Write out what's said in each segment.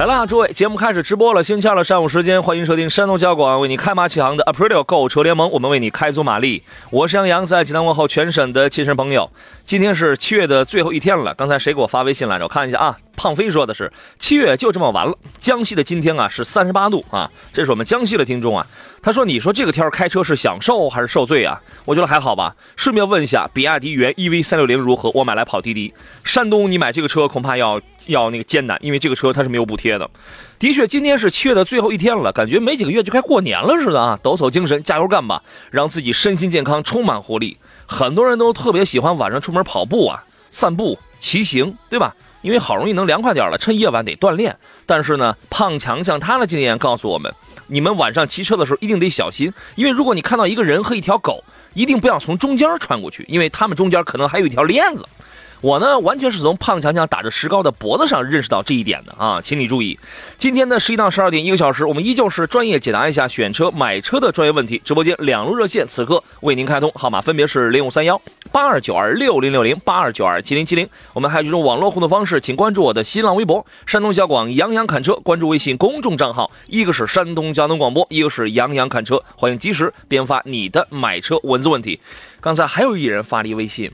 来啦，诸位，节目开始直播了。星期二的上午时间，欢迎收听山东交广为你开马启航的 Aprilio 购车联盟，我们为你开足马力。我是杨洋，在济南问候全省的亲身朋友。今天是七月的最后一天了，刚才谁给我发微信来着？我看一下啊。胖飞说的是七月就这么完了。江西的今天啊是三十八度啊，这是我们江西的听众啊。他说：“你说这个天儿开车是享受还是受罪啊？”我觉得还好吧。顺便问一下，比亚迪元 EV 三六零如何？我买来跑滴滴。山东你买这个车恐怕要要那个艰难，因为这个车它是没有补贴的。的确，今天是七月的最后一天了，感觉没几个月就该过年了似的啊！抖擞精神，加油干吧，让自己身心健康，充满活力。很多人都特别喜欢晚上出门跑步啊、散步、骑行，对吧？因为好容易能凉快点了，趁夜晚得锻炼。但是呢，胖强强他的经验告诉我们，你们晚上骑车的时候一定得小心，因为如果你看到一个人和一条狗，一定不要从中间穿过去，因为他们中间可能还有一条链子。我呢，完全是从胖强强打着石膏的脖子上认识到这一点的啊，请你注意，今天的十一到十二点一个小时，我们依旧是专业解答一下选车买车的专业问题。直播间两路热线此刻为您开通，号码分别是零五三幺八二九二六零六零八二九二七零七零。我们还有一种网络互动方式，请关注我的新浪微博山东小广杨洋侃车，关注微信公众账号，一个是山东交通广播，一个是杨洋侃车，欢迎及时编发你的买车文字问题。刚才还有一人发了一微信。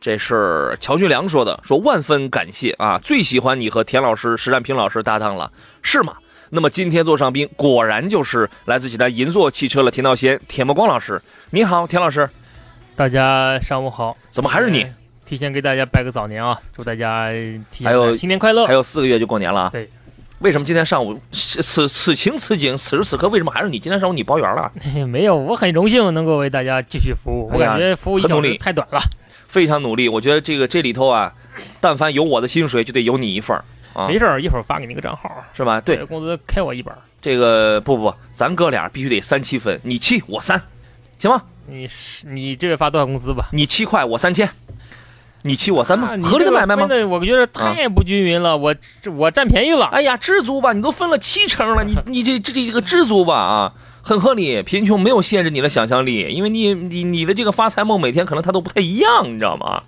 这是乔俊良说的，说万分感谢啊，最喜欢你和田老师、石占平老师搭档了，是吗？那么今天坐上宾果然就是来自济南银座汽车的田道贤、田茂光老师。你好，田老师。大家上午好。怎么还是你？提前给大家拜个早年啊，祝大家还有新年快乐。还有四个月就过年了。对。为什么今天上午此此情此景此时此刻为什么还是你？今天上午你包圆了？没有，我很荣幸能够为大家继续服务。我感觉服务一小时太短了。非常努力，我觉得这个这里头啊，但凡有我的薪水，就得有你一份啊。没事儿，一会儿发给你个账号，是吧？对，工资开我一本。这个不不，咱哥俩必须得三七分，你七我三，行吗？你你这月发多少工资吧？你七块，我三千，你七我三嘛，合理的买卖吗？我觉得太不均匀了，我我占便宜了。哎呀，知足吧，你都分了七成了，你你这这这个知足吧啊。很合理，贫穷没有限制你的想象力，因为你你你的这个发财梦每天可能它都不太一样，你知道吗？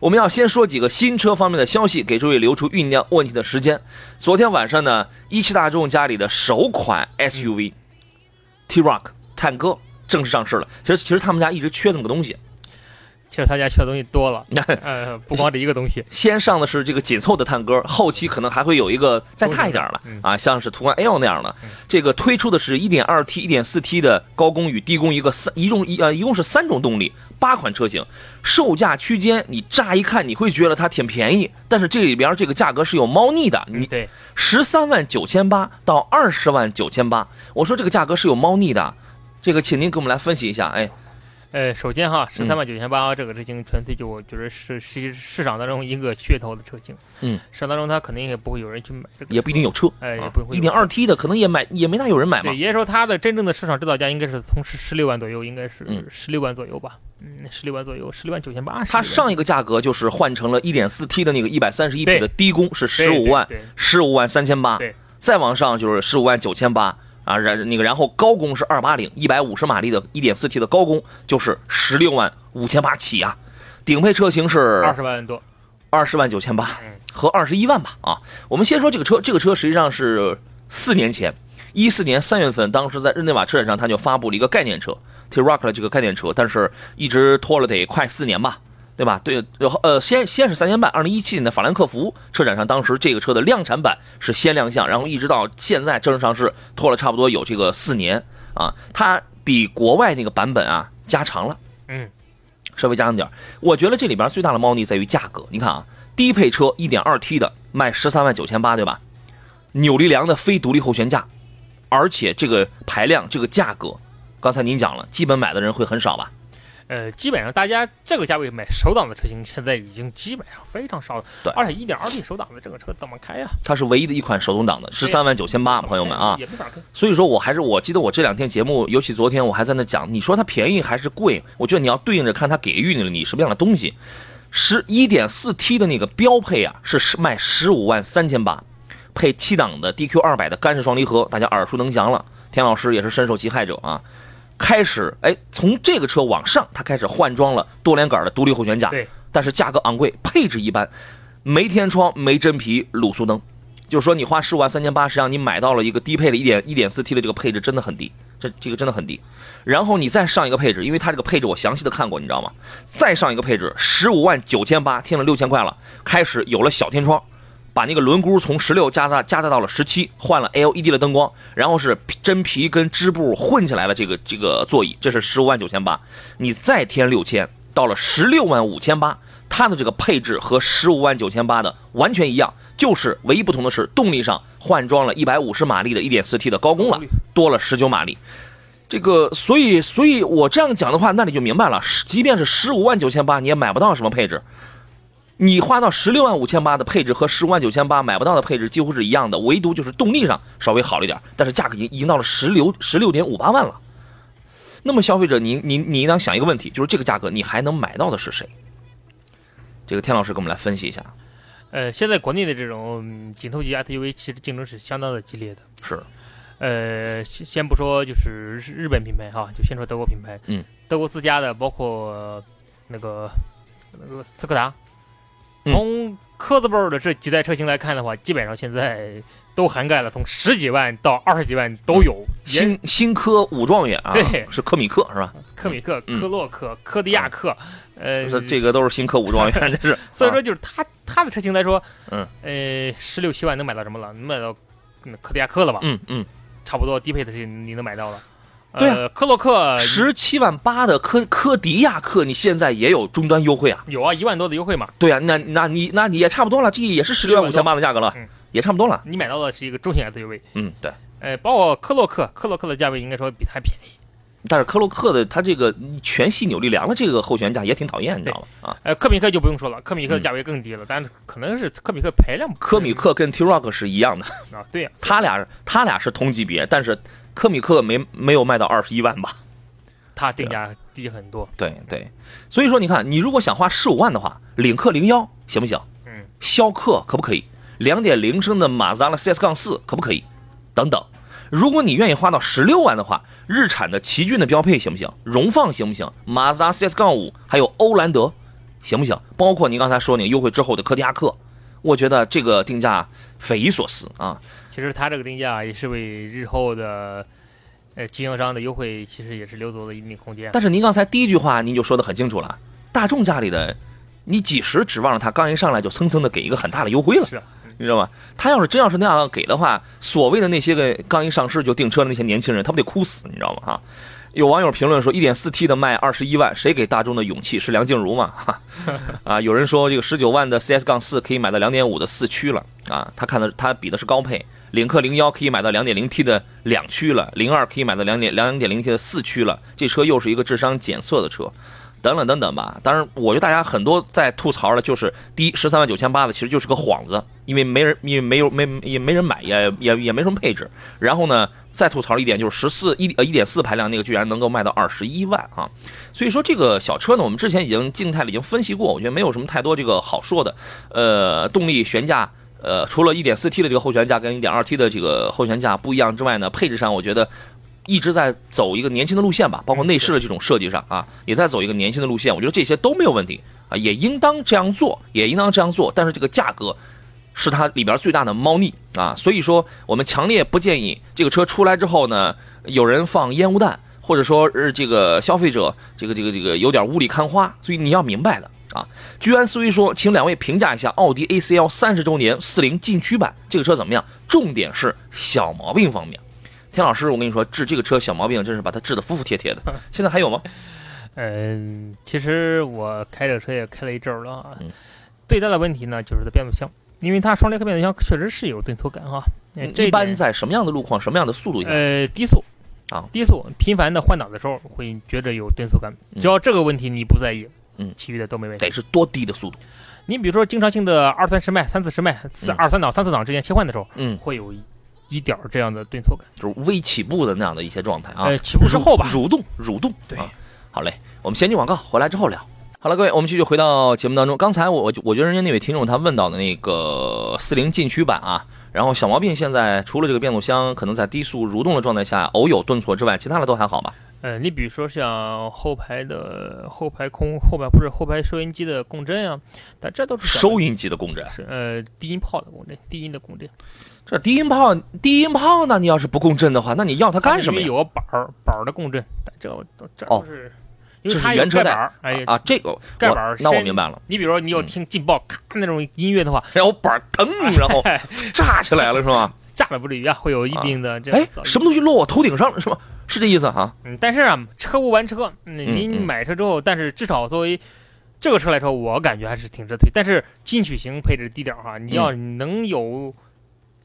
我们要先说几个新车方面的消息，给诸位留出酝酿问题的时间。昨天晚上呢，一汽大众家里的首款 SUV T-Roc 探戈正式上市了。其实其实他们家一直缺这么个东西。其实他家缺的东西多了，呃，不光这一个东西。先上的是这个紧凑的探戈，后期可能还会有一个再大一点了啊，像是途观 L 那样的。这个推出的是一点二 T、一点四 T 的高功与低功一个三一共一呃一共是三种动力，八款车型，售价区间你乍一看你会觉得它挺便宜，但是这里边这个价格是有猫腻的。你对，十三万九千八到二十万九千八，我说这个价格是有猫腻的，这个请您给我们来分析一下，哎。呃，首先哈，十三万九千八这个车型纯粹就我觉得是市市场当中一个噱头的车型。嗯，市场当中它肯定也不会有人去买这个，也不一定有车。哎，也不会。一点二 T 的可能也买也没大有人买嘛。对，也说它的真正的市场指导价应该是从十十六万左右，应该是十六万左右吧。嗯，十六万左右，十六万九千八。它上一个价格就是换成了一点四 T 的那个一百三十一匹的低功是十五万，十五万三千八。对，再往上就是十五万九千八。啊，然那个，然后高功是二八零，一百五十马力的一点四 T 的高功就是十六万五千八起啊，顶配车型是二十万多，二十万九千八和二十一万吧啊。我们先说这个车，这个车实际上是四年前，一四年三月份，当时在日内瓦车展上，他就发布了一个概念车 T-Roc 的这个概念车，但是一直拖了得快四年吧。对吧？对，然后呃，先先是三年半，二零一七年的法兰克福车展上，当时这个车的量产版是先亮相，然后一直到现在正式上市，拖了差不多有这个四年啊。它比国外那个版本啊加长了，嗯，稍微加长点我觉得这里边最大的猫腻在于价格。你看啊，低配车一点二 T 的卖十三万九千八，对吧？扭力梁的非独立后悬架，而且这个排量这个价格刚才您讲了，基本买的人会很少吧？呃，基本上大家这个价位买手挡的车型，现在已经基本上非常少了。对而且一点二 T 手挡的这个车怎么开呀？它是唯一的一款手动挡的，十三万九千八，朋友们啊。也没法开。所以说我还是我记得我这两天节目，尤其昨天我还在那讲，你说它便宜还是贵？我觉得你要对应着看它给予你了你什么样的东西。十一点四 T 的那个标配啊，是十卖十五万三千八，配七档的 DQ 二百的干式双离合，大家耳熟能详了。田老师也是深受其害者啊。开始哎，从这个车往上，它开始换装了多连杆的独立后悬架，对，但是价格昂贵，配置一般，没天窗，没真皮，卤素灯。就是说，你花十五万三千八，实际上你买到了一个低配的一点一点四 T 的这个配置，真的很低，这这个真的很低。然后你再上一个配置，因为它这个配置我详细的看过，你知道吗？再上一个配置，十五万九千八，添了六千块了，开始有了小天窗，把那个轮毂从十六加大加大到了十七，换了 LED 的灯光，然后是真皮跟织布混起来了这个这个座椅，这是十五万九千八，你再添六千，到了十六万五千八。它的这个配置和十五万九千八的完全一样，就是唯一不同的是动力上换装了一百五十马力的一点四 T 的高功了，多了十九马力。这个，所以，所以我这样讲的话，那你就明白了，即便是十五万九千八，你也买不到什么配置。你花到十六万五千八的配置和十五万九千八买不到的配置几乎是一样的，唯独就是动力上稍微好了一点，但是价格已经已经到了十六十六点五八万了。那么消费者，你你你应当想一个问题，就是这个价格你还能买到的是谁？这个天老师给我们来分析一下。呃，现在国内的这种紧凑级 SUV 其实竞争是相当的激烈的。是，呃，先先不说就是日本品牌哈，就先说德国品牌。嗯，德国自家的，包括那个那个斯柯达，嗯从科字辈儿的这几代车型来看的话，基本上现在都涵盖了从十几万到二十几万都有。也新新科五状元啊，对是科米克是吧？科米克、嗯科洛克、科迪亚克，呃，这这个都是新科五状元，这是。所以说啊就是他他的车型来说，嗯，呃，十六七万能买到什么了？能买到嗯科迪亚克了吧？嗯嗯，差不多低配的是你能买到了。对啊呃，科洛克十七万八的科科迪亚克，你现在也有终端优惠啊？有啊，一万多的优惠嘛。对啊，那那你那你也差不多了，这也是十六万五千八的价格了嗯，也差不多了。你买到的是一个中型 SUV，嗯，对。呃，包括科洛克，科洛克的价位应该说比它便宜。但是科洛克的它这个全系扭力梁的这个后悬架也挺讨厌，你知道吗？啊，呃，科米克就不用说了，科米克的价位更低了，但是可能是科米克排量科米克跟 T-Roc 是一样的，啊，对呀、他俩他俩是同级别，但是科米克没没有卖到二十一万吧？它定价低很多。对对，所以说你看，你如果想花十五万的话，领克零幺行不行？嗯，逍客可不可以？两点零升的马自达的 CS 杠四可不可以？等等。如果你愿意花到十六万的话，日产的奇骏的标配行不行？荣放行不行？马自达 CS 杠五还有欧蓝德行不行？包括您刚才说那个优惠之后的科迪亚克，我觉得这个定价匪夷所思啊！其实它这个定价也是为日后的呃经销商的优惠，其实也是留足了一定空间。但是您刚才第一句话您就说的很清楚了，大众家里的，你几时指望着他刚一上来就蹭蹭的给一个很大的优惠了？是啊，你知道吗？他要是真要是那样给的话，所谓的那些个刚一上市就订车的那些年轻人，他不得哭死？你知道吗？哈，有网友评论说，一点四 T 的卖二十一万，谁给大众的勇气？是梁静茹吗？哈，啊，有人说这个十九万的 CS 杠四可以买到两点五的四驱了啊，他看的他比的是高配，领克零幺可以买到两点零 T 的两驱了，零二可以买到两点两点零 T 的四驱了，这车又是一个智商检测的车。等等等等吧，当然，我觉得大家很多在吐槽的，就是第一十三万九千八的其实就是个幌子，因为没人，因为没有没也没人买，也也也没什么配置。然后呢，再吐槽一点就是十四一呃一点四排量那个居然能够卖到二十一万啊！所以说这个小车呢，我们之前已经静态的已经分析过，我觉得没有什么太多这个好说的。呃，动力悬架，呃，除了一点四 T 的这个后悬架跟一点二 T 的这个后悬架不一样之外呢，配置上我觉得。一直在走一个年轻的路线吧，包括内饰的这种设计上啊，也在走一个年轻的路线。我觉得这些都没有问题啊，也应当这样做，也应当这样做。但是这个价格是它里边最大的猫腻啊，所以说我们强烈不建议这个车出来之后呢，有人放烟雾弹，或者说是这个消费者这个这个这个有点雾里看花。所以你要明白的啊。居安思危说，请两位评价一下奥迪 A4L 三十周年四零禁区版这个车怎么样？重点是小毛病方面。田老师，我跟你说，治这个车小毛病真是把它治得服服帖帖的。现在还有吗？嗯，其实我开这车也开了一阵儿了啊。嗯最大的问题呢，就是它变速箱，因为它双离合变速箱确实是有顿挫感哈。一般在什么样的路况、什么样的速度下？呃低速，啊低速频繁的换挡的时候会觉着有顿挫感，只要这个问题你不在意，嗯其余的都没问题。得是多低的速度？你比如说经常性的二三十迈、三四十迈、四嗯二三档、三四档之间切换的时候，嗯，会有一一点儿这样的顿挫感。就是微起步的那样的一些状态啊。呃，起步之后吧，蠕动，蠕动。对啊，好嘞，我们先进广告，回来之后聊。好了，各位，我们继续回到节目当中。刚才我我觉得人家那位听众他问到的那个四零禁区版啊，然后小毛病现在除了这个变速箱可能在低速蠕动的状态下偶有顿挫之外，其他的都还好吧？呃，你比如说像后排的后排空后排不是后排收音机的共振啊，但这都是收音机的共振，是呃低音炮的共振，低音的共振。这低音炮低音炮呢，你要是不共振的话，那你要它干什么有个板儿板儿的共振，但这这哦都是，因这是为它原车板儿，哎呀，啊，这个盖板儿那我明白了。你比如说你有嗯听劲爆咔那种音乐的话，然后板儿腾，然后 炸起来了是吗？炸了不至于啊，会有一定的这样哎。什么东西落我头顶上了是吗？是这意思哈？嗯，但是啊，车无完车，嗯，嗯您嗯买车之后，但是至少作为这个车来说，我感觉还是挺值得推。但是进取型配置低点哈，你要能有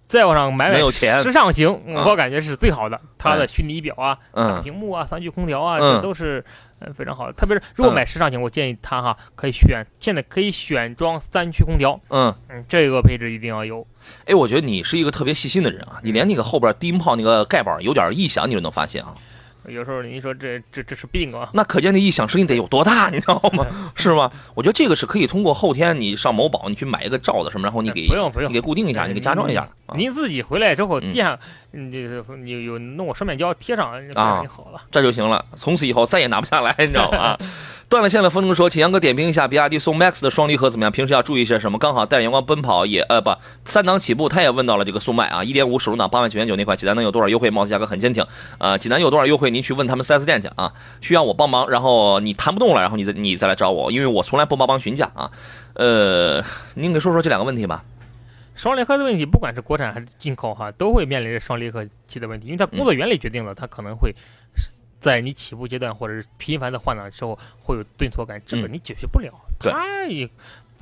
再往上买买时尚型，啊我感觉是最好的。它哎的虚拟仪表啊、大嗯屏幕啊、三区空调啊，嗯这都是嗯非常好的。特别是如果嗯买时尚型，我建议它哈可以选，现在可以选装三区空调，嗯。嗯，这个配置一定要有。哎，我觉得你是一个特别细心的人啊，你连那个后边低音炮那个盖板有点异响，你都能发现啊。有时候你说这这这是病啊，那可见那异响声音得有多大，你知道吗？是吗？我觉得这个是可以通过后天你上某宝，你去买一个罩子什么，然后你给哎不用不用你给固定一下，哎你给加装一下。啊您自己回来之后嗯垫上，你这你有弄个双面胶贴上，啊就好了。这就行了，从此以后再也拿不下来，你知道吗？断了线的风筝说，请杨哥点评一下比亚迪宋 MAX 的双离合怎么样？平时要注意些什么？刚好带着阳光奔跑也呃不三档起步，他也问到了这个宋迈啊，一点五手动挡八万九千九那块，济南能有多少优惠？貌似价格很坚挺。呃，济南有多少优惠？您去问他们 4S 店去啊。需要我帮忙，然后你谈不动了，然后你再你再来找我，因为我从来不帮忙询价啊。呃，您给说说这两个问题吧。双离合的问题，不管是国产还是进口哈，都会面临着双离合器的问题，因为它工作原理决定了它可能会在你起步阶段或者是频繁的换挡之后会有顿挫感，这个嗯你解决不了。对它也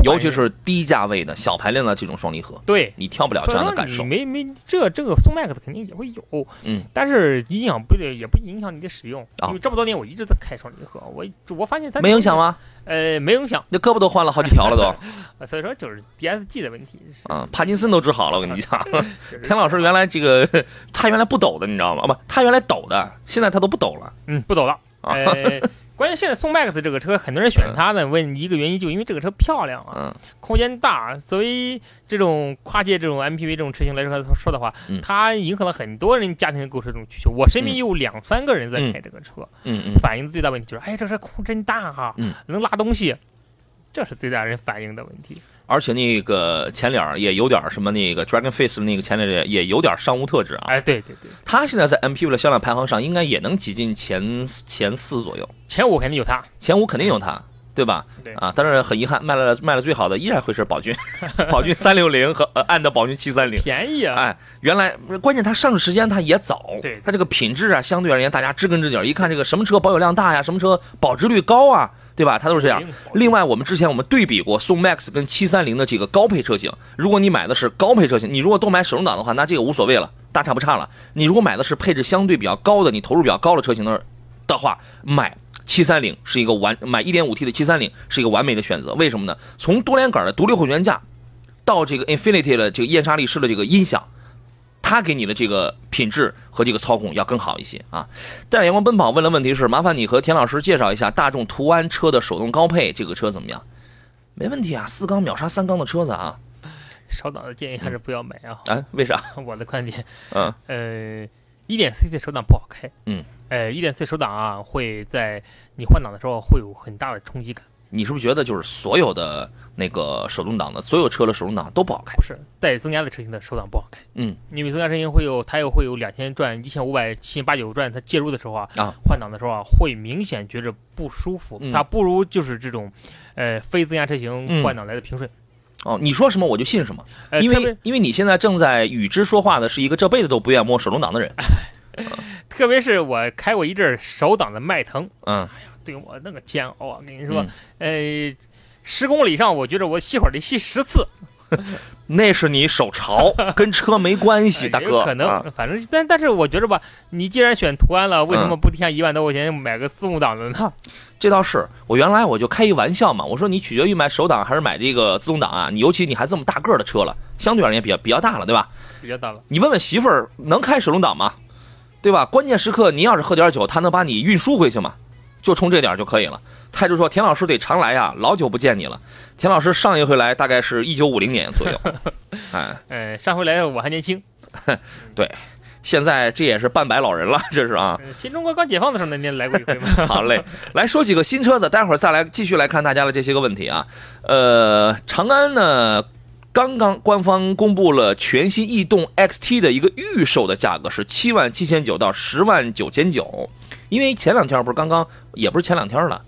尤其是低价位的小排量的这种双离合，对。你挑不了这样的感受。没没这这个宋 MAX 肯定也会有，嗯，但是影响不也不影响你的使用，啊因为这么多年我一直在开双离合，我我发现它没影响？吗？呃，没影响，那胳膊都换了好几条了都，所以说就是 DSG 的问题。啊，帕金森都治好了。我跟你讲，田老师原来这个他原来不抖的，你知道吗？不，他原来抖的，现在他都不抖了。嗯，不抖了。啊呃，关键现在宋 MAX 这个车，很多人选它呢，问一个原因，就因为这个车漂亮啊，嗯空间大。作为这种跨界这种 MPV 这种车型来说说的话嗯，它迎合了很多人家庭的购车这种需求。我身边嗯有两三个人在嗯开这个车，嗯嗯，反映的最大问题就是，哎，这车空真大哈、嗯能拉东西，这是最大人反映的问题。而且那个前脸也有点什么那个 Dragon Face 的那个前脸也也有点商务特质啊。哎，对对对，它现在在 MPV 的销量排行上应该也能挤进前前四左右，前五肯定有它。前五肯定有它。对吧？对啊，但是很遗憾，卖了卖了最好的依然会是宝骏，宝骏三六零和呃按的宝骏七三零。便宜啊！哎，原来关键它上市时间它也早，对它这个品质啊，相对而言大家知根知底儿，一看这个什么车保有量大呀，什么车保值率高啊，对吧？它都是这样。另外，我们之前我们对比过宋 MAX 跟七三零的这个高配车型，如果你买的是高配车型，你如果都买手动挡的话，那这个无所谓了，大差不差了。你如果买的是配置相对比较高的，你投入比较高的车型的的话，买。七三零是一个完买一点五 T 的七三零是一个完美的选择，为什么呢？从多连杆的独立后悬架到这个 Infinity 的这个燕莎力士的这个音响，它给你的这个品质和这个操控要更好一些啊。带着阳光奔跑问的问题是：麻烦你和田老师介绍一下大众途安车的手动高配，这个车怎么样？没问题啊，四缸秒杀三缸的车子啊少档的建议还是不要买啊，啊？为啥？我的观点。嗯呃，一点四 T 的手挡不好开。嗯。呃，一点四手挡啊，会在你换挡的时候会有很大的冲击感。你是不是觉得就是所有的那个手动挡的所有车的手动挡都不好开不？是带增压的车型的手挡不好开。嗯，因为增压车型会有它又会有两千转、一千五百、七千八九转，它介入的时候啊，啊换挡的时候啊，会明显觉着不舒服。嗯它不如就是这种，呃，非增压车型嗯换挡来的平顺。哦，你说什么我就信什么，呃，因为因为你现在正在与之说话的是一个这辈子都不愿摸手动挡的人。特别是我开过一阵儿手挡的迈腾，嗯哎呀对我那个煎熬啊！跟你说，嗯呃，十公里上，我觉得我吸火得吸十次。那是你手潮，跟车没关系，大哥。可能，啊反正但但是我觉得吧，你既然选途安了，为什嗯么不添一万多块钱买个自动挡的呢？这倒是，我原来我就开一玩笑嘛，我说你取决于买手挡还是买这个自动挡啊？你尤其你还这么大个的车了，相对而言比较比较大了，对吧？比较大了，你问问媳妇儿能开手动挡吗？对吧？关键时刻您要是喝点酒，他能把你运输回去吗？就冲这点就可以了。他就说田老师得常来呀，老久不见你了。田老师上一回来大概是一九五零年左右，哎，呃，上回来我还年轻，对现在这也是半百老人了，这是啊。呃新中国刚解放的时候那年来过一回吗。好嘞，来说几个新车子，待会儿再来继续来看大家的这些个问题啊。呃，长安呢，刚刚官方公布了全新逸动 XT 的一个预售的价格是七万七千九到十万九千九，因为前两天不是刚刚，也不是前两天了，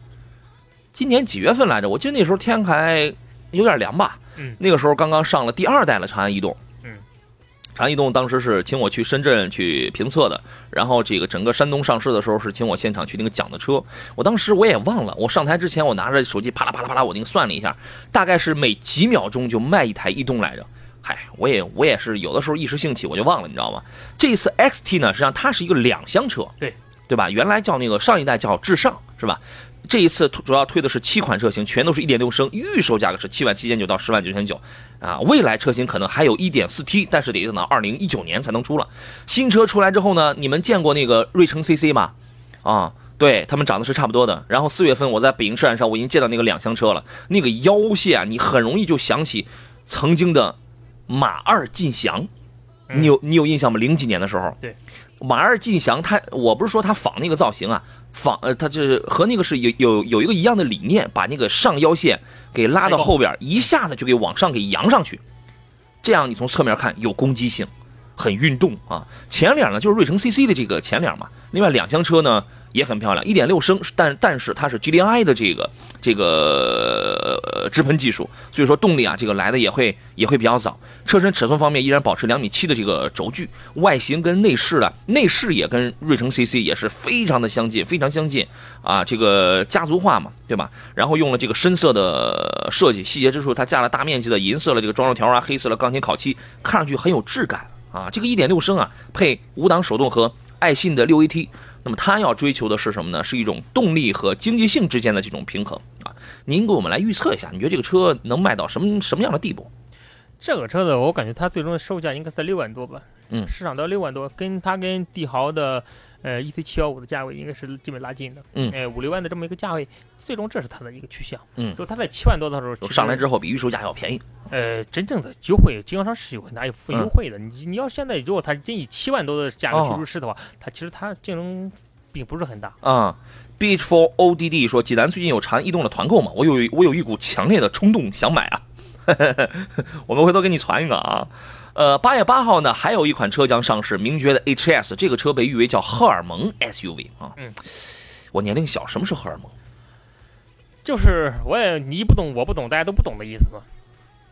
今年几月份来着？我记得那时候天还有点凉吧。嗯那个时候刚刚上了第二代的长安逸动。嗯。长安逸动当时是请我去深圳去评测的，然后这个整个山东上市的时候是请我现场去那个讲的车。我当时我也忘了，我上台之前我拿着手机啪啦啪啦啪啦，我那个算了一下，大概是每几秒钟就卖一台逸动来着。嗨，我也我也是有的时候一时兴起我就忘了，你知道吗？这一次 XT 呢，实际上它是一个两厢车，对对吧？原来叫那个上一代叫至上是吧？这一次主要推的是七款车型，全都是一点六升，预售价格是七万七千九到十万九千九，啊，未来车型可能还有一点四 T，但是得等到二零一九年才能出了。新车出来之后呢，你们见过那个瑞城 CC 吗？啊，对他们长得是差不多的。然后四月份我在北京车展上，我已经见到那个两厢车了，那个腰线啊，你很容易就想起曾经的马二进祥，你有你有印象吗？零几年的时候，对，马二进祥，他我不是说他仿那个造型啊，仿呃，它就是和那个是有有有一个一样的理念，把那个上腰线给拉到后边，一下子就给往上给扬上去，这样你从侧面看有攻击性，很运动啊。前脸呢就是瑞城 CC 的这个前脸嘛，另外两厢车呢也很漂亮，1.6升，但但是它是 GDI 的这个这个直喷技术，所以说动力啊这个来的也会也会比较早。车身尺寸方面依然保持两米七的这个轴距，外形跟内饰啊内饰也跟瑞城 CC 也是非常的相近，非常相近啊，这个家族化嘛，对吧？然后用了这个深色的设计，细节之处它加了大面积的银色的这个装饰条啊，黑色的钢琴烤漆，看上去很有质感啊。这个1.6升啊，配五档手动和爱信的 6AT。那么它要追求的是什么呢？是一种动力和经济性之间的这种平衡啊。您给我们来预测一下，你觉得这个车能卖到什么什么样的地步？这个车子我感觉它最终的售价应该在六万多吧，嗯市场到六万多，跟它跟帝豪的呃 EC 七幺五的价位应该是基本拉近的，嗯呃五六万的这么一个价位，最终这是它的一个趋向，嗯就它在七万多的时候就上来之后，比预售价要便宜。呃，真正的优惠经销商是有很大付嗯优惠的，你你要现在如果它真以七万多的价格哦去入市的话，它其实它竞争并不是很大，啊、b e a c h for ODD 说，济南最近有长安逸动的团购吗？我有我有一股强烈的冲动想买啊，我们回头给你传一个啊。呃，八月八号呢，还有一款车将上市，名爵的 HS，这个车被誉为叫荷尔蒙 SUV 啊。嗯，我年龄小，什么是荷尔蒙？就是我也你不懂我不懂，大家都不懂的意思嘛，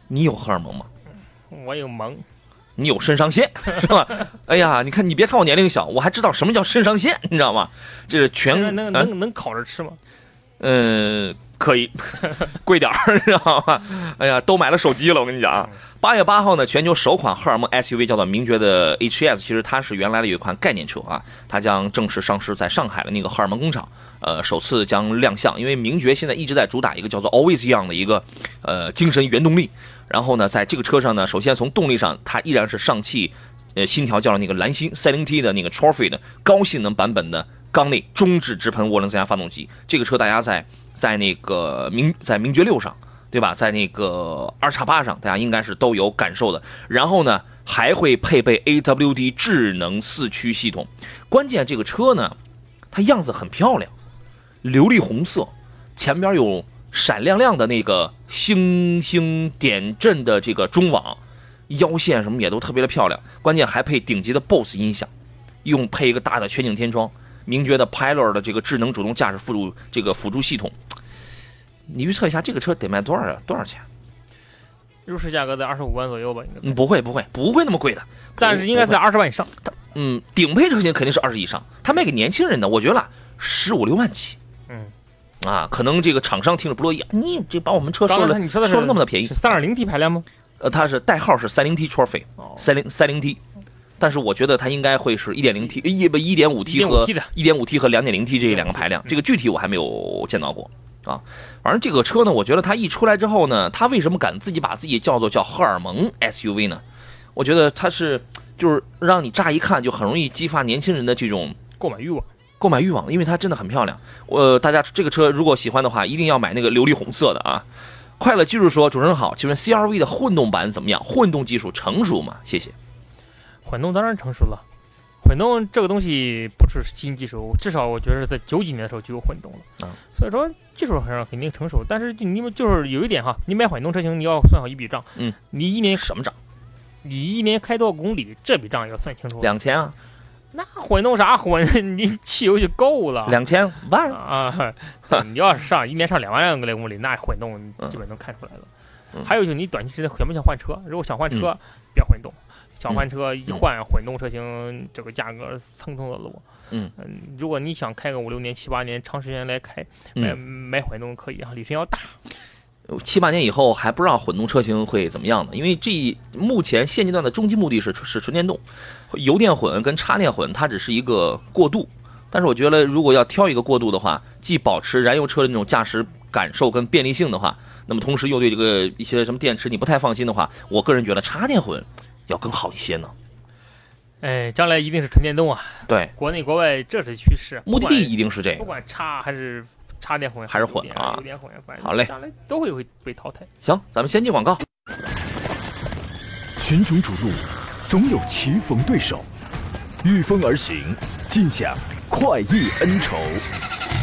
你有荷尔蒙吗？我有萌，你有肾上腺是吧？哎呀，你看，你别看我年龄小，我还知道什么叫肾上腺，你知道吗？这是全能能能烤着吃吗？嗯，可以，贵点儿，知道吗？哎呀，都买了手机了，我跟你讲啊。八月八号呢，全球首款荷尔蒙 SUV 叫做名爵的 HS，其实它是原来的有一款概念车啊，它将正式上市在上海的那个荷尔蒙工厂，呃，首次将亮相。因为名爵现在一直在主打一个叫做 Always Young 的一个呃精神原动力。然后呢，在这个车上呢，首先从动力上，它依然是上汽呃新调教的那个蓝芯 40T 的那个 Trophy 的高性能版本的缸内中置直喷涡轮增压发动机。这个车大家在在那个名在名爵六上，对吧？在那个二叉八上，大家应该是都有感受的。然后呢，还会配备 AWD 智能四驱系统。关键这个车呢，它样子很漂亮，琉璃红色，前边有闪亮亮的那个星星点阵的这个中网，腰线什么也都特别的漂亮。关键还配顶级的 BOSS 音响，用配一个大的全景天窗。名爵的 Pilot 的这个智能主动驾驶辅助这个辅助系统，你预测一下这个车得卖多少啊？多少钱？入市价格在二十五万左右吧，应该。嗯，不会不会不会那么贵的，但是应该在二十万以上。嗯，顶配车型肯定是二十以上，他卖给年轻人的，我觉得十五六万起。嗯，啊，可能这个厂商听着不乐意，你这把我们车说了你说的是说了那么的便宜是，三点零 T 排量吗？呃，它是代号是三零 T Trophy，哦，三零三零 T，但是我觉得它应该会是一点零 T 一不一点五 T 和一点五 T 和两点零 T 这两个排量，嗯这个具体我还没有见到过啊。反正这个车呢，我觉得它一出来之后呢，它为什么敢自己把自己叫做叫荷尔蒙 SUV 呢？我觉得它是就是让你乍一看就很容易激发年轻人的这种购买欲望。购买欲望，因为它真的很漂亮。呃，大家这个车如果喜欢的话，一定要买那个琉璃红色的啊。快乐技术说：“主持人好，请问 CRV 的混动版怎么样？混动技术成熟吗？谢谢。混动当然成熟了，混动这个东西不是新技术，至少我觉得在九几年的时候就有混动了。嗯所以说技术上肯定成熟，但是你们就是有一点哈，你买混动车型你要算好一笔账，嗯，你一年什么账？你一年开多少公里，这笔账要算清楚。两千啊，那混动啥混？你汽油就够了。两千万。啊，你要是上一年上两万个公里，那混动基本能看出来了。嗯还有就是你短期之内想不想换车？如果想换车，别混动。想换车一换混动车型，这个价格蹭蹭的落。嗯如果你想开个五六年、七八年，长时间来开，买嗯，买混动可以啊，里程要大。七八年以后还不知道混动车型会怎么样呢？因为这目前现阶段的终极目的是是纯电动，油电混跟插电混它只是一个过渡。但是我觉得，如果要挑一个过渡的话，既保持燃油车的那种驾驶感受跟便利性的话，那么同时又对这个一些什么电池你不太放心的话，我个人觉得插电混要更好一些呢。哎，将来一定是纯电动啊！对，国内国外这是趋势，目的地一定是这个。不管插还是插电混还是混啊油电混，好嘞将来都会会被淘汰。行，咱们先进广告。群雄逐鹿，总有棋逢对手，御风而行，尽享快意恩仇。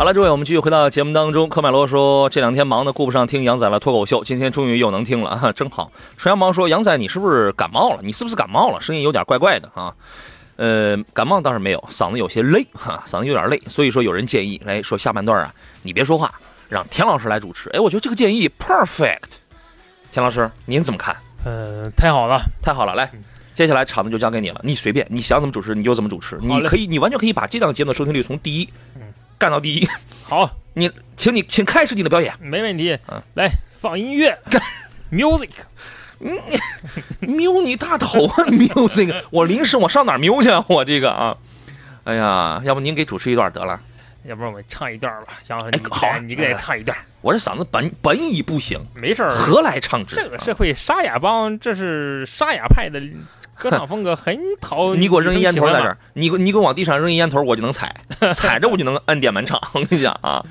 好了，诸位，我们继续回到节目当中。科麦罗说这两天忙的顾不上听杨仔了脱口秀，今天终于又能听了，哈，真好。纯阳忙说杨仔你是不是感冒了？你是不是感冒了？声音有点怪怪的啊。呃，感冒倒是没有，嗓子有些累哈，嗓子有点累，所以说有人建议来说下半段啊，你别说话，让田老师来主持。哎，我觉得这个建议 perfect。田老师您怎么看？呃，太好了，太好了，来，接下来场子就交给你了，你随便，你想怎么主持你就怎么主持，你可以，你完全可以把这档节目的收听率从第一嗯干到第一。好，你，请你，请开始你的表演。没问题嗯。来放音乐，music。瞄你大头啊！瞄这个，我临时我上哪儿瞄去啊？我这个啊，哎呀，要不您给主持一段得了？要不然我们唱一段吧，然后你哎好啊你给唱一段，我这嗓子本本已不行，没事儿。何来唱之？这个社会沙哑帮，这是沙哑派的歌唱风格，很讨 你给我扔一烟头在这儿。你你给我往地上扔一烟头，我就能踩，踩着我就能摁点满场。我跟你讲啊，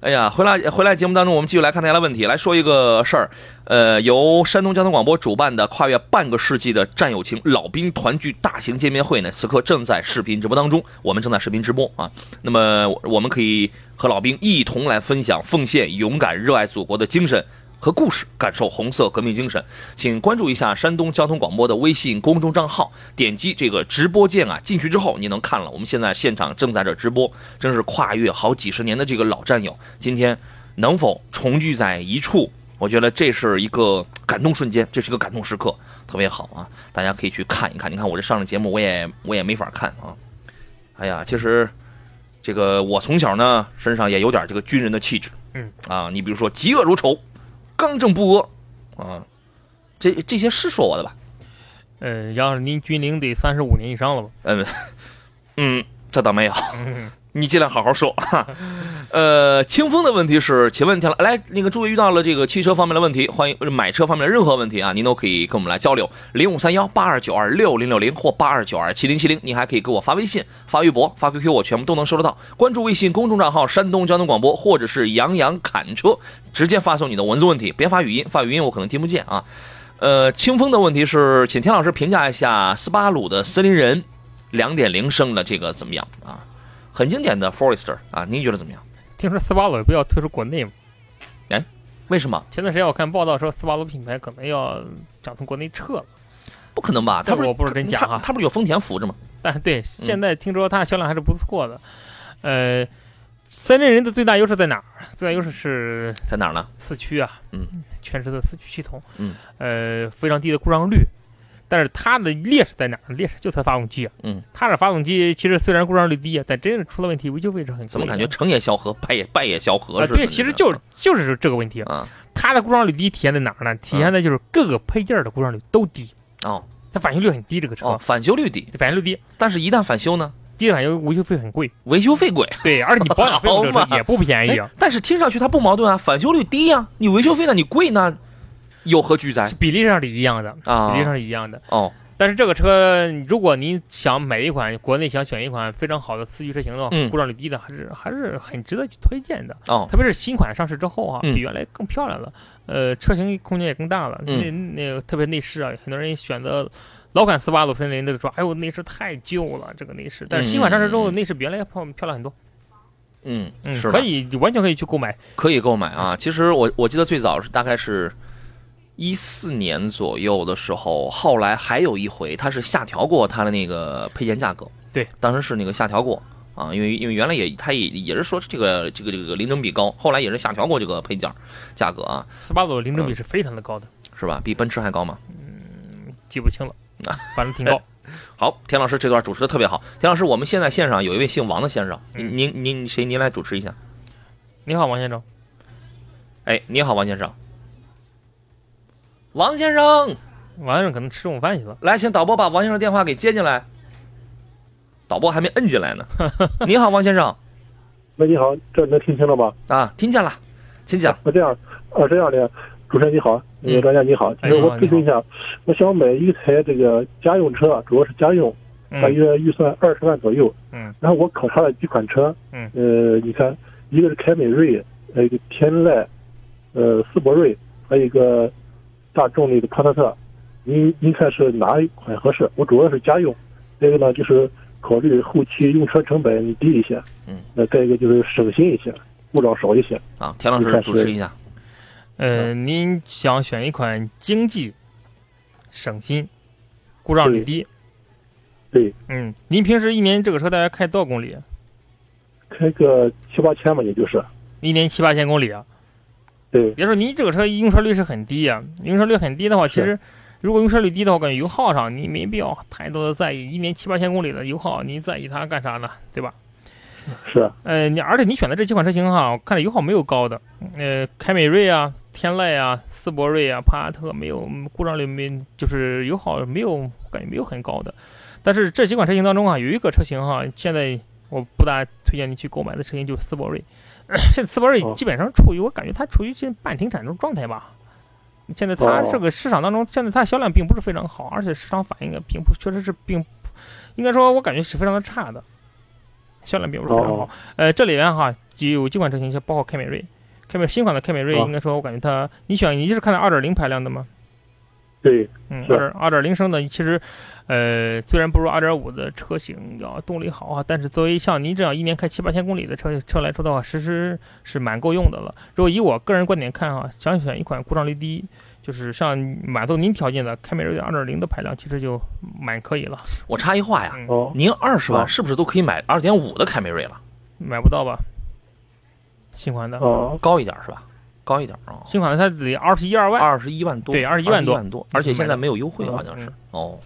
哎呀，回来回来节目当中，我们继续来看大家的问题，来说一个事儿。呃，由山东交通广播主办的跨越半个世纪的战友情老兵团聚大型见面会呢，此刻正在视频直播当中，我们正在视频直播啊。那么我们可以和老兵一同来分享奉献、勇敢、热爱祖国的精神。和故事，感受红色革命精神，请关注一下山东交通广播的微信公众账号，点击这个直播键啊，进去之后你能看了。我们现在现场正在这直播，真是跨越好几十年的这个老战友，今天能否重聚在一处？我觉得这是一个感动瞬间，这是一个感动时刻，特别好啊！大家可以去看一看。你看我这上了节目，我也我也没法看啊。哎呀，其实这个我从小呢身上也有点这个军人的气质，嗯啊，你比如说嫉恶如仇。刚正不阿，啊，这这些是说我的吧？呃，要是您军龄得三十五年以上了吧？嗯嗯，这倒没有，嗯，你尽量好好说。呃，清风的问题是，请问田老来那个诸位遇到了这个汽车方面的问题，欢迎买车方面的任何问题啊，您都可以跟我们来交流，零五三幺八二九二六零六零或八二九二七零七零，您还可以给我发微信、发微博、发 QQ，我全部都能收得到。关注微信公众账号山东交通广播，或者是杨洋侃车，直接发送你的文字问题，别发语音，发语音我可能听不见啊。呃，清风的问题是，请田老师评价一下斯巴鲁的森林人两点零升的这个怎么样啊？很经典的 Forester 啊，您觉得怎么样？听说斯巴鲁不要退出国内吗？哎？为什么？前段时间我看报道说，斯巴鲁品牌可能要想从国内撤了。不可能吧？他不是我不知道真假啊他他不是有丰田扶着吗？但对现在听说它销量还是不错的。呃，三菱人的最大优势在哪儿？最大优势是在哪儿呢？四驱啊，嗯，全时的四驱系统，嗯，呃，非常低的故障率。但是它的劣势在哪儿？劣势就它发动机啊，嗯，它的发动机其实虽然故障率低啊，但真的出了问题，维修费是很贵的。怎么感觉成也萧何，败也败也萧何啊？似的？对，其实就是就是这个问题啊。它的故障率低体现在哪儿呢？体现在就是各个配件的故障率都低哦，它返修率很低，这个车哦，返修率低，返修率低，但是一旦返修呢？低返修维修费很贵，维修费贵，对，而且你保养费用 也不便宜啊。但是听上去它不矛盾啊，返修率低呀，你维修费呢你贵呢，有何居哉？比例上是一样的啊，比例上是一样的哦。但是这个车，如果您想买一款国内想选一款非常好的四驱车型的话，嗯故障率低的，还是还是很值得去推荐的。哦，特别是新款上市之后啊，嗯比原来更漂亮了，呃，车型空间也更大了。嗯那那个特别内饰啊，很多人选择老款斯巴鲁森林那个说，哎呦内饰太旧了，这个内饰。但是新款上市之后，内饰比原来要漂漂亮很多。嗯嗯，可以完全可以去购买，可以购买啊。其实我我记得最早是大概是。一四年左右的时候，后来还有一回，它是下调过它的那个配件价格。对，当时是那个下调过啊，因为因为原来也它也也是说这个这个这个零整比高，后来也是下调过这个配件价格啊。斯巴鲁零整比是非常的高的，是吧？比奔驰还高吗？嗯，记不清了，反正挺高。好，田老师这段主持的特别好。田老师，我们现在线上有一位姓王的先生，嗯您您您谁？您来主持一下。你好，王先生。哎，你好，王先生。王先生，王先生可能吃中午饭去了。来，请导播把王先生电话给接进来。导播还没摁进来呢。你好，王先生。喂，你好，这能听清了吗？啊，听见了，请讲。那这样，啊，这样的，主持人你好，那个专家你好，其实我咨询一下，我想买一台这个家用车，主要是家用，大约预算二十万左右。嗯。然后我考察了几款车。嗯。呃，你看，一个是凯美瑞，还有一个天籁，呃，斯铂瑞，还有一个大众那个帕萨特，您您看是哪一款合适？我主要是家用，这个呢就是。考虑后期用车成本低一些，嗯，那再一个就是省心一些，故障少一些。啊，田老师主持一下。呃，您想选一款经济、省心、故障率低？对。嗯，您平时一年这个车大概开多少公里？开个七八千吧，也就是。一年七八千公里啊？对。别说您这个车用车率是很低呀、啊，用车率很低的话，其实。如果用车率低的话，我感觉油耗上你没必要太多的在意。一年七八千公里的油耗，你在意它干啥呢？对吧？是。呃，你而且你选的这几款车型哈，我看着油耗没有高的。呃，凯美瑞啊、天籁啊、斯铂瑞啊、帕萨特没有故障率没，就是油耗没有感觉没有很高的。但是这几款车型当中啊，有一个车型哈，现在我不大推荐你去购买的车型就是斯铂瑞。现在斯铂瑞基本上处于我感觉它处于现半停产状态吧。现在它这个市场当中，现在它销量并不是非常好，而且市场反应也并不，确实是并，应该说，我感觉是非常的差的，销量并不是非常好。呃，这里边哈有几款车型，像包括凯美瑞，凯美新款的凯美瑞，应该说我感觉它，你选你是看的二点零排量的吗？对，嗯，二二点零升的，其实，呃，虽然不如二点五的车型要动力好啊，但是作为像您这样一年开七八千公里的车车来说的话，其实是蛮够用的了。如果以我个人观点看啊，想选一款故障率低，就是像满足您条件的凯美瑞二点零的排量，其实就蛮可以了。我插一话呀，哦，您二十万是不是都可以买二点五的凯美瑞了？买不到吧？新款的哦，高一点是吧？高一点啊，新款的它得二十一二万，二十一万多，对，二十一万多，万多，而且现在没有优惠，好像是哦。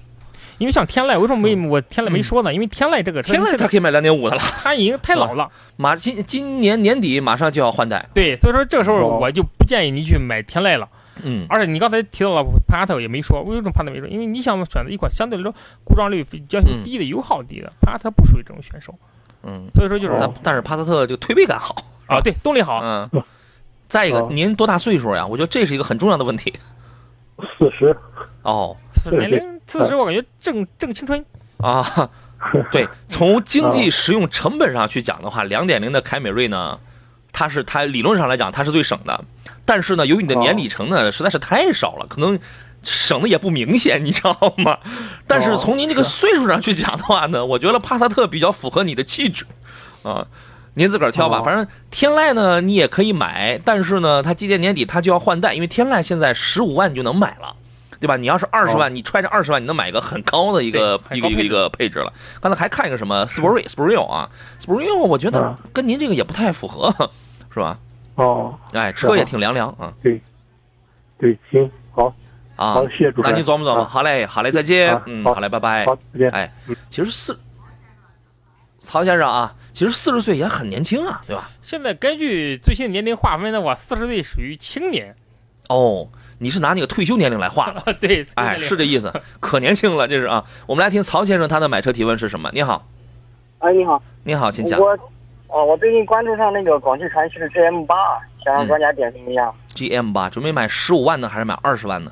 因为像天籁，为什么没我天籁没说呢？因为天籁这个车，天籁它可以买两点五的了，它已经太老了，马今今年年底马上就要换代，对，所以说这个时候我就不建议你去买天籁了。嗯，而且你刚才提到了帕萨特也没说，为什么帕萨特没说？因为你想选择一款相对来说故障率比较低的、油耗低的，帕萨特不属于这种选手。嗯，所以说就是，但但是帕萨特就推背感好啊，对，动力好。嗯。再一个，您多大岁数呀？我觉得这是一个很重要的问题。四十。哦，年龄四十，我感觉正正青春啊。对，从经济实用成本上去讲的话，两点零的凯美瑞呢，它是它理论上来讲它是最省的，但是呢，由于你的年里程呢实在是太少了，可能省的也不明显，你知道吗？但是从您这个岁数上去讲的话呢，我觉得帕萨特比较符合你的气质啊。您自个儿挑吧，反正天籁呢你也可以买，但是呢，它今年年底它就要换代，因为天籁现在十五万你就能买了，对吧？你要是二十万，你揣着二十万，你能买一个很高的一个一个一个一个配置了。刚才还看一个什么斯铂瑞，斯铂瑞啊，斯铂瑞，我觉得嗯跟您这个也不太符合，是吧？哦，哎，车也挺凉凉啊对，对行，好，啊好，。谢谢主持那人。您琢磨琢磨，啊好嘞，好嘞，再见啊，嗯，好好嘞，拜拜。好，再见。哎，其实四曹先生啊，其实四十岁也很年轻啊，对吧？现在根据最新的年龄划分的话，四十岁属于青年。哦，你是拿那个退休年龄来画的，啊，对，哎，是这意思，可年轻了，这是啊。我们来听曹先生他的买车提问是什么？你好，哎，你好，你好，请讲。我，哦，我最近关注上那个广汽传祺的 GM 八，想让专家点评一下，GM 八准备买十五万的，还是买二十万的？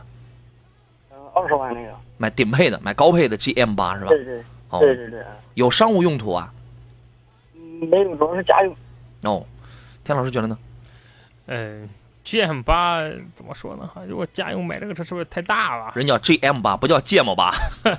嗯、二十万那个，买顶配的，买高配的 GM 八是吧？对对哦，对对对，有商务用途啊。嗯，没有，主要是家用，哦，田老师觉得呢？嗯，GM 八怎么说呢？哈，如果家用买这个车是不是太大了？人叫 GM 八，不叫芥末八，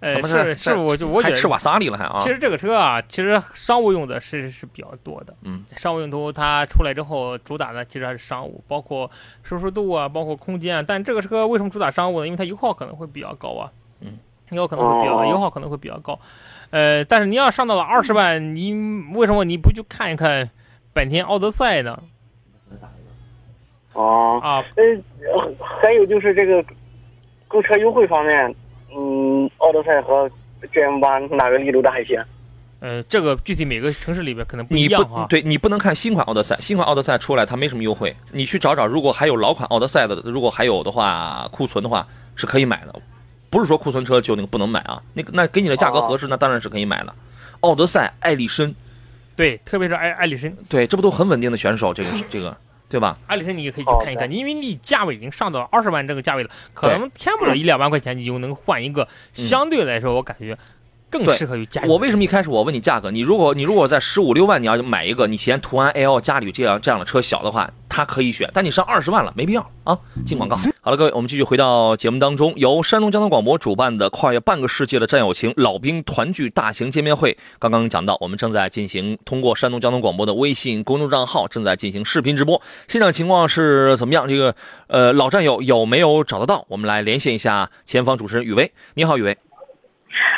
呃，怎么是是，我就我觉得还吃瓦萨里了还啊其？实这个车啊，其实商务用的是是比较多的。嗯，商务用途它出来之后，主打的其实还是商务，包括舒适度啊，包括空间啊。但这个车为什么主打商务呢？因为它油耗可能会比较高啊。嗯，油耗可能会比较哦油耗可能会比较高。呃，但是你要上到了二十万，你为什么你不去看一看本田奥德赛呢？哦，啊，呃，还有就是这个购车优惠方面，嗯，奥德赛和 GM 八哪个力度大一些？呃，这个具体每个城市里边可能不一样啊。不对，你不能看新款奥德赛，新款奥德赛出来它没什么优惠，你去找找，如果还有老款奥德赛的，如果还有的话，库存的话是可以买的，不是说库存车就那个不能买啊，那个那给你的价格合适，那当然是可以买的。奥德赛、艾力绅，对，特别是艾艾力绅，对，这不都很稳定的选手，这个这个对吧？阿里山你也可以去看一看，因为你价位已经上到二十万这个价位了，可能添不了一两万块钱，你就能换一个相对来说我感觉更对适合于家用。我为什么一开始我问你价格？你如果你如果在十五六万你要买一个，你嫌途安 L 家里这样这样的车小的话，它可以选，但你上二十万了，没必要啊。进广告。好了，各位，我们继续回到节目当中，由山东交通广播主办的跨越半个世纪的战友情老兵团聚大型见面会，刚刚讲到，我们正在进行通过山东交通广播的微信公众账号正在进行视频直播，现场情况是怎么样？这个呃老战友有没有找得到？我们来连线一下前方主持人雨薇。你好，雨薇。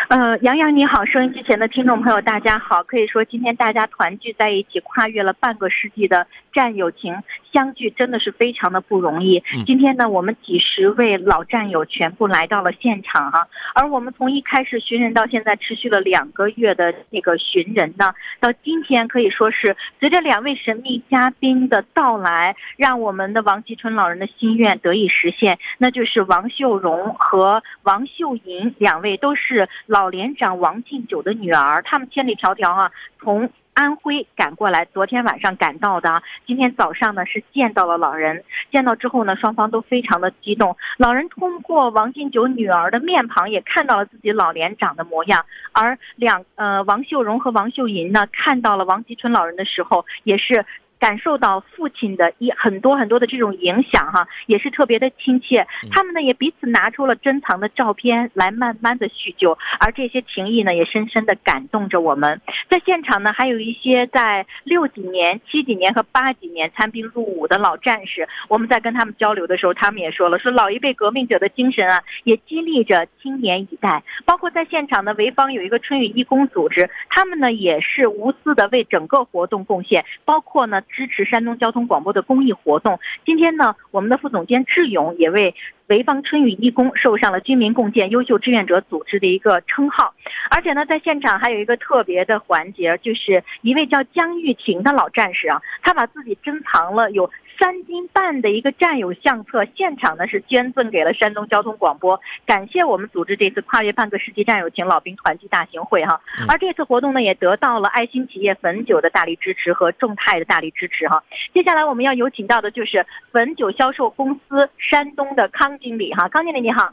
呃，杨洋你好，收音机前的听众朋友大家好。可以说今天大家团聚在一起，跨越了半个世纪的战友情，相聚真的是非常的不容易。嗯今天呢，我们几十位老战友全部来到了现场哈、而我们从一开始寻人到现在持续了两个月的这个寻人呢，到今天可以说是随着两位神秘嘉宾的到来，让我们的王继春老人的心愿得以实现，那就是王秀荣和王秀银两位都是老老连长王进九的女儿，他们千里迢迢啊从。安徽赶过来，昨天晚上赶到的。今天早上呢是见到了老人，见到之后呢，双方都非常的激动。老人通过王进九女儿的面庞，也看到了自己老连长的模样。而两呃王秀荣和王秀银呢，看到了王吉春老人的时候，也是感受到父亲的一很多很多的这种影响哈，也是特别的亲切。他们呢也彼此拿出了珍藏的照片来慢慢的叙旧，而这些情谊呢也深深的感动着我们。在现场呢，还有一些在六几年、七几年和八几年参兵入伍的老战士，我们在跟他们交流的时候，他们也说了，说老一辈革命者的精神啊，也激励着青年一代。包括在现场呢，潍坊有一个春雨义工组织，他们呢也是无私的为整个活动贡献，包括呢支持山东交通广播的公益活动。今天呢，我们的副总监志勇也为潍坊春雨义工受上了军民共建优秀志愿者组织的一个称号。而且呢，在现场还有一个特别的环节，就是一位叫姜玉婷的老战士啊，他把自己珍藏了有三斤半的一个战友相册，现场呢是捐赠给了山东交通广播，感谢我们组织这次跨越半个世纪战友情老兵团聚大型会哈。嗯而这次活动呢，也得到了爱心企业汾酒的大力支持和众泰的大力支持哈。接下来我们要有请到的就是汾酒销售公司山东的康经理哈，康经理你好。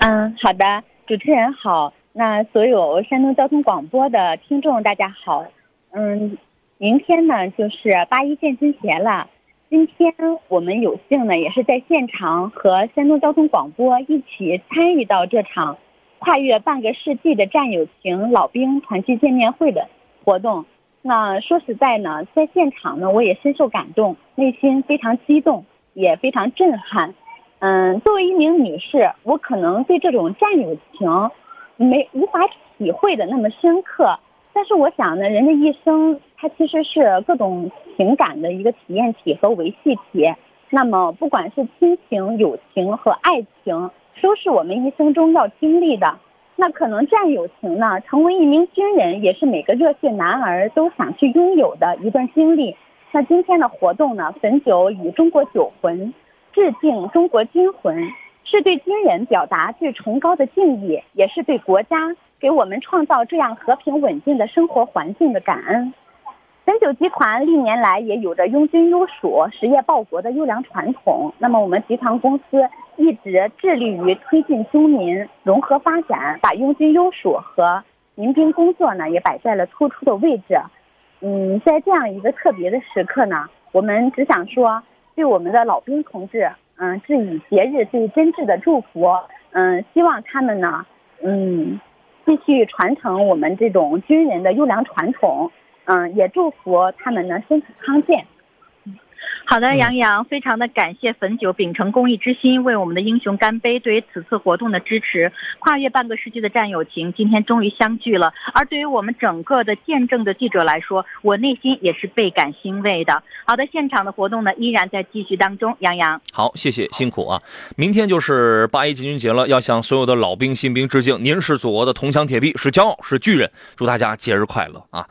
嗯，好的，主持人好。那所有山东交通广播的听众大家好。嗯，明天呢就是八一建军节了。今天我们有幸呢，也是在现场和山东交通广播一起参与到这场跨越半个世纪的战友情老兵团聚见面会的活动。那说实在呢，在现场呢，我也深受感动，内心非常激动。也非常震撼。嗯，作为一名女士，我可能对这种战友情没无法体会的那么深刻。但是我想呢，人的一生它其实是各种情感的一个体验体和维系体。那么不管是亲情、友情和爱情，都是我们一生中要经历的。那可能战友情呢，成为一名军人也是每个热血男儿都想去拥有的一段经历。那今天的活动呢，汾酒与中国酒魂致敬中国军魂，是对军人表达最崇高的敬意，也是对国家给我们创造这样和平稳定的生活环境的感恩。汾酒集团历年来也有着拥军优属、实业报国的优良传统。那么我们集团公司一直致力于推进军民融合发展，把拥军优属和民兵工作呢也摆在了突出的位置。嗯，在这样一个特别的时刻呢，我们只想说，对我们的老兵同志，嗯，致以节日最真挚的祝福。嗯，希望他们呢，嗯，继续传承我们这种军人的优良传统。嗯，也祝福他们呢身体康健。好的，杨洋，非常的感谢汾酒秉承公益之心，为我们的英雄干杯。对于此次活动的支持，跨越半个世纪的战友情，今天终于相聚了。而对于我们整个的见证的记者来说，我内心也是倍感欣慰的。好的，现场的活动呢依然在继续当中。杨洋，好，谢谢，辛苦啊！明天就是八一建军节了，要向所有的老兵、新兵致敬。您是祖国的铜墙铁壁，是骄傲，是巨人。祝大家节日快乐啊！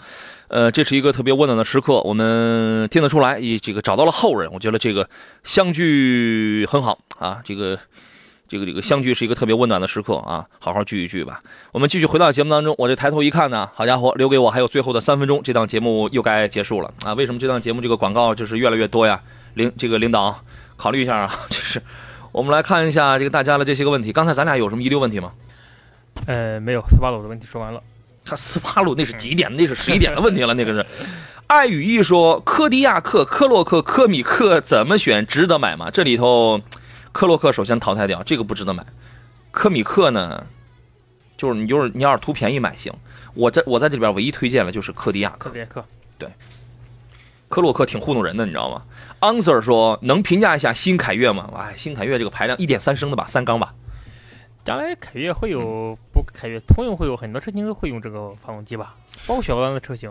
呃，这是一个特别温暖的时刻，我们听得出来，以这个找到了后人，我觉得这个相聚很好啊，这个这个这个相聚是一个特别温暖的时刻啊，好好聚一聚吧。我们继续回到节目当中，我这抬头一看呢，好家伙，留给我还有最后的三分钟，这档节目又该结束了啊！为什么这档节目这个广告就是越来越多呀？领这个领导考虑一下啊，就是我们来看一下这个大家的这些个问题。刚才咱俩有什么遗留问题吗？呃，没有，斯巴鲁的问题说完了。他斯巴鲁那是几点？那是十一点的问题了。那个是，爱语一说，科迪亚克、科洛克、科米克怎么选？值得买吗？这里头，科洛克首先淘汰掉，这个不值得买。科米克呢，就是你就是你要是图便宜买行。我在我在这里边唯一推荐的就是科迪亚克。科迪亚克对，科洛克挺糊弄人的，你知道吗？Answer 说能评价一下新凯越吗？哎，新凯越这个排量一点三升的吧，三缸吧。将来凯越会有不？凯越通用会有很多车型都会用这个发动机吧？包括雪佛兰的车型，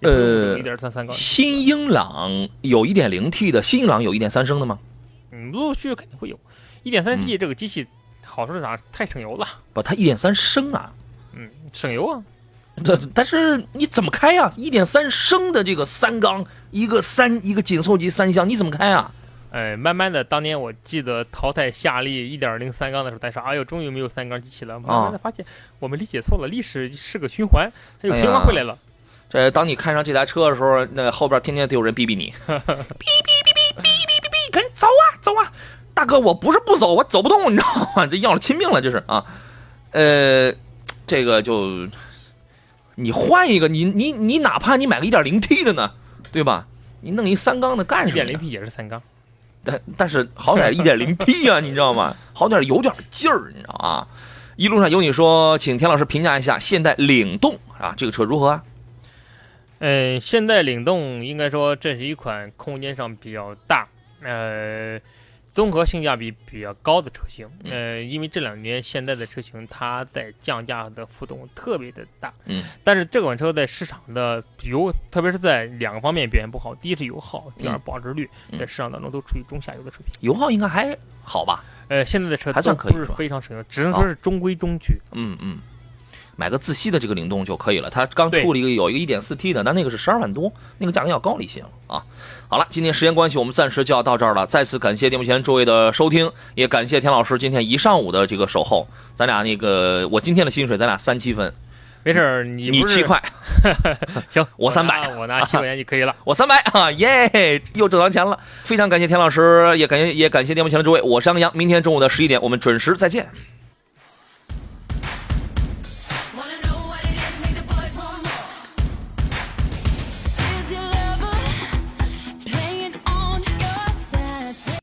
呃，一点三三缸。新英朗有一点零 T 的，新英朗有一点三升的吗？嗯，陆陆续续肯定会有。一点三 T 这个机器好处是啥？太省油了。不，它一点三升啊。嗯，省油啊。这但是你怎么开呀？一点三升的这个三缸，一个三一个紧凑级三厢，你怎么开啊？哎，慢慢的，当年我记得淘汰夏利一点零三缸的时候，大家说：“哎呦，终于没有三缸机器了。”慢慢的发现，我们理解错了，历史是个循环，它又循环回来了。这当你看上这台车的时候，那后边天天都有人逼逼你，逼逼逼逼逼逼逼逼，赶紧走啊走啊！大哥，我不是不走，我走不动，你知道吗？这要了亲命了，这是啊。呃，这个就你换一个，你你你哪怕你买个一点零 T 的呢，对吧？你弄一三缸的干什么？一点零 T 也是三缸，但但是好歹一点零 T 啊，你知道吗？好歹有点劲儿，你知道啊？一路上有你说，请田老师评价一下现代领动啊，这个车如何啊？嗯，现代领动应该说这是一款空间上比较大，呃。综合性价比比较高的车型，呃，因为这两年现在的车型它在降价的浮动特别的大，嗯，但是这款车在市场的油，特别是在两个方面表现不好，第一是油耗，第二保值率，在市场当中都处于中下游的水平。油耗应该还好吧？呃，现在的车还算可以，不是非常省油，只能说是中规中矩。嗯嗯。买个自吸的这个领动就可以了。它刚出了一个有一个 1.4T 的，但那个是十二万多，那个价格要高了一些了啊。好了，今天时间关系，我们暂时就要到这儿了。再次感谢电幕前诸位的收听，也感谢田老师今天一上午的这个守候。咱俩那个，我今天的薪水咱俩三七分，没事你你七块，行，我三百，我拿七块钱就可以了。我三百啊，耶，又挣到钱了。非常感谢田老师，也感谢也感谢电幕前的诸位，我是杨洋，明天中午的十一点我们准时再见。